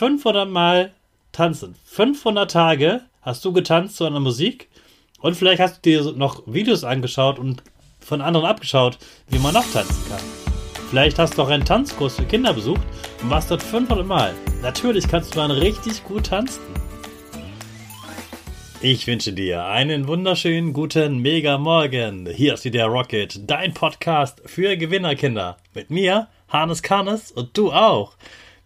500 Mal tanzen. 500 Tage hast du getanzt zu einer Musik und vielleicht hast du dir noch Videos angeschaut und von anderen abgeschaut, wie man noch tanzen kann. Vielleicht hast du auch einen Tanzkurs für Kinder besucht und warst dort 500 Mal. Natürlich kannst du dann richtig gut tanzen. Ich wünsche dir einen wunderschönen guten Mega Morgen. Hier ist wieder Rocket, dein Podcast für Gewinnerkinder. Mit mir, Hannes Karnes und du auch.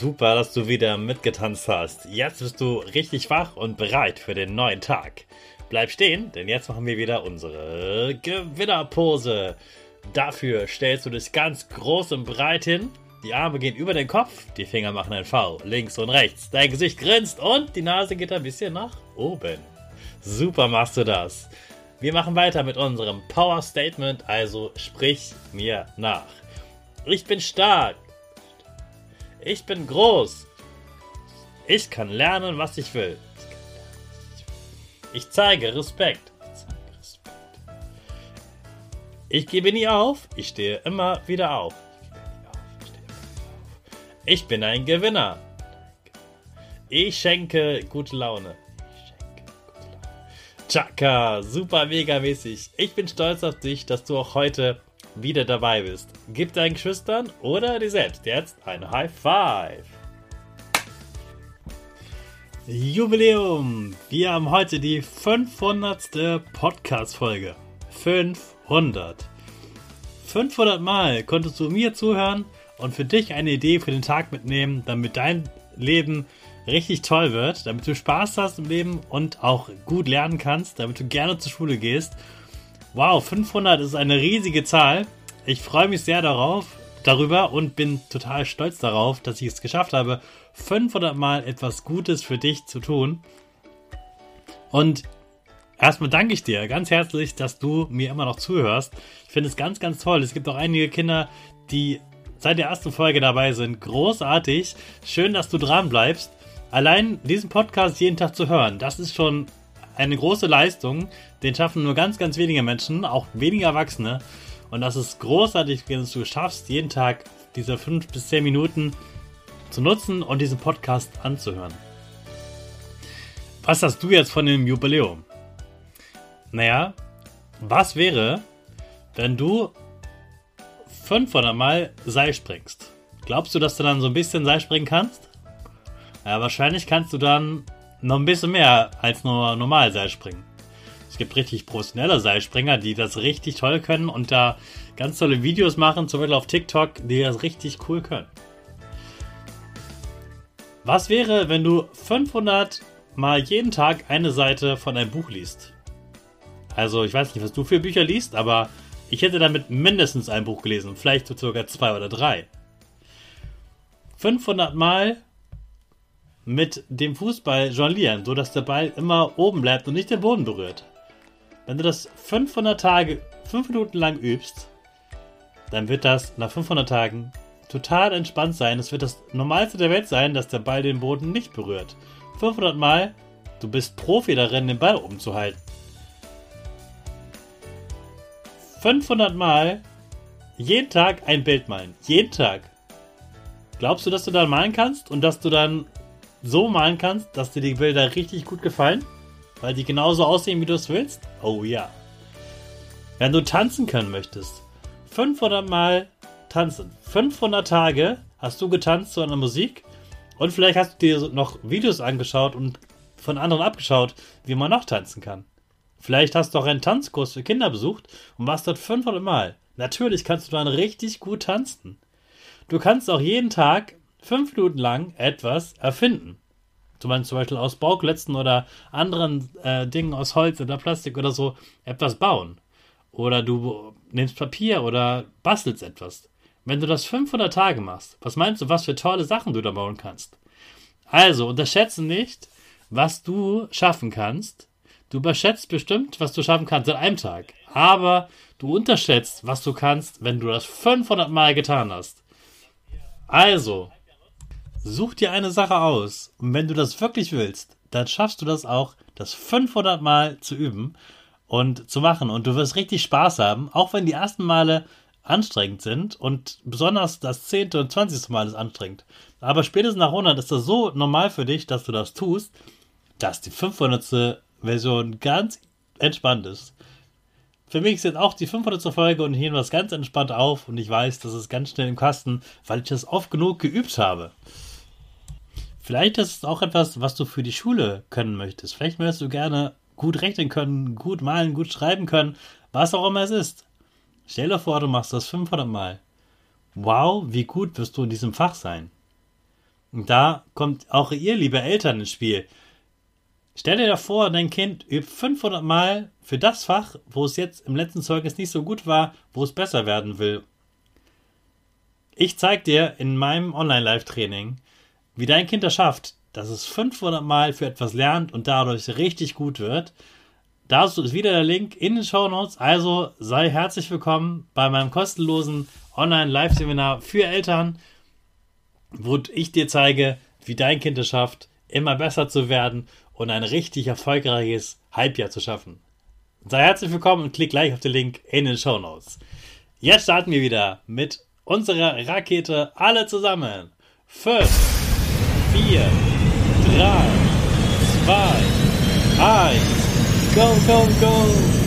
Super, dass du wieder mitgetanzt hast. Jetzt bist du richtig wach und bereit für den neuen Tag. Bleib stehen, denn jetzt machen wir wieder unsere Gewinnerpose. Dafür stellst du dich ganz groß und breit hin. Die Arme gehen über den Kopf, die Finger machen ein V, links und rechts. Dein Gesicht grinst und die Nase geht ein bisschen nach oben. Super machst du das. Wir machen weiter mit unserem Power Statement, also sprich mir nach. Ich bin stark. Ich bin groß. Ich kann lernen, was ich will. Ich zeige Respekt. Ich gebe nie auf. Ich stehe immer wieder auf. Ich bin ein Gewinner. Ich schenke gute Laune. Chaka, super mega mäßig. Ich bin stolz auf dich, dass du auch heute wieder dabei bist. Gib deinen Geschwistern oder dir selbst jetzt ein High Five. Jubiläum! Wir haben heute die 500. Podcast-Folge. 500. 500 Mal konntest du mir zuhören und für dich eine Idee für den Tag mitnehmen, damit dein Leben richtig toll wird, damit du Spaß hast im Leben und auch gut lernen kannst, damit du gerne zur Schule gehst Wow, 500 ist eine riesige Zahl. Ich freue mich sehr darauf, darüber und bin total stolz darauf, dass ich es geschafft habe, 500 Mal etwas Gutes für dich zu tun. Und erstmal danke ich dir ganz herzlich, dass du mir immer noch zuhörst. Ich finde es ganz, ganz toll. Es gibt auch einige Kinder, die seit der ersten Folge dabei sind. Großartig. Schön, dass du dran bleibst. Allein diesen Podcast jeden Tag zu hören, das ist schon eine große Leistung. Den schaffen nur ganz, ganz wenige Menschen, auch wenige Erwachsene. Und das ist großartig, wenn du schaffst, jeden Tag diese fünf bis zehn Minuten zu nutzen und diesen Podcast anzuhören. Was hast du jetzt von dem Jubiläum? Naja, was wäre, wenn du 500 Mal Seil springst? Glaubst du, dass du dann so ein bisschen Seil springen kannst? Ja, wahrscheinlich kannst du dann noch ein bisschen mehr als nur normal Seilspringen. Es gibt richtig professionelle Seilspringer, die das richtig toll können und da ganz tolle Videos machen, zum Beispiel auf TikTok, die das richtig cool können. Was wäre, wenn du 500 mal jeden Tag eine Seite von einem Buch liest? Also, ich weiß nicht, was du für Bücher liest, aber ich hätte damit mindestens ein Buch gelesen, vielleicht sogar zwei oder drei. 500 Mal mit dem Fußball jonglieren, so dass der Ball immer oben bleibt und nicht den Boden berührt. Wenn du das 500 Tage, 5 Minuten lang übst, dann wird das nach 500 Tagen total entspannt sein. Es wird das Normalste der Welt sein, dass der Ball den Boden nicht berührt. 500 Mal, du bist Profi darin, den Ball oben zu halten. 500 Mal jeden Tag ein Bild malen. Jeden Tag. Glaubst du, dass du dann malen kannst und dass du dann so malen kannst, dass dir die Bilder richtig gut gefallen, weil die genauso aussehen, wie du es willst? Oh ja. Wenn du tanzen können möchtest, 500 Mal tanzen. 500 Tage hast du getanzt zu einer Musik und vielleicht hast du dir noch Videos angeschaut und von anderen abgeschaut, wie man noch tanzen kann. Vielleicht hast du auch einen Tanzkurs für Kinder besucht und warst dort 500 Mal. Natürlich kannst du dann richtig gut tanzen. Du kannst auch jeden Tag fünf Minuten lang etwas erfinden. Zum Beispiel aus Bauklötzen oder anderen äh, Dingen aus Holz oder Plastik oder so etwas bauen. Oder du nimmst Papier oder bastelst etwas. Wenn du das 500 Tage machst, was meinst du, was für tolle Sachen du da bauen kannst? Also, unterschätze nicht, was du schaffen kannst. Du überschätzt bestimmt, was du schaffen kannst in einem Tag. Aber du unterschätzt, was du kannst, wenn du das 500 Mal getan hast. Also, such dir eine Sache aus. Und wenn du das wirklich willst, dann schaffst du das auch, das 500 Mal zu üben und zu machen. Und du wirst richtig Spaß haben, auch wenn die ersten Male anstrengend sind und besonders das zehnte und zwanzigste Mal ist anstrengend. Aber spätestens nach 100 ist das so normal für dich, dass du das tust, dass die 500. Version ganz entspannt ist. Für mich ist jetzt auch die 500. Folge und nehme das ganz entspannt auf und ich weiß, das ist ganz schnell im Kasten, weil ich das oft genug geübt habe. Vielleicht ist es auch etwas, was du für die Schule können möchtest. Vielleicht möchtest du gerne gut rechnen können, gut malen, gut schreiben können, was auch immer es ist. Stell dir vor, du machst das 500 Mal. Wow, wie gut wirst du in diesem Fach sein. Und da kommt auch ihr, liebe Eltern, ins Spiel. Stell dir vor, dein Kind übt 500 Mal für das Fach, wo es jetzt im letzten Zeugnis nicht so gut war, wo es besser werden will. Ich zeige dir in meinem Online-Live-Training, wie dein Kind das schafft, dass es 500 Mal für etwas lernt und dadurch richtig gut wird. Dazu ist wieder der Link in den Show Notes. Also sei herzlich willkommen bei meinem kostenlosen Online-Live-Seminar für Eltern, wo ich dir zeige, wie dein Kind es schafft, immer besser zu werden und ein richtig erfolgreiches Halbjahr zu schaffen. Sei herzlich willkommen und klick gleich auf den Link in den Show Notes. Jetzt starten wir wieder mit unserer Rakete alle zusammen. 5, vier, drei, zwei, eins, go, go, go!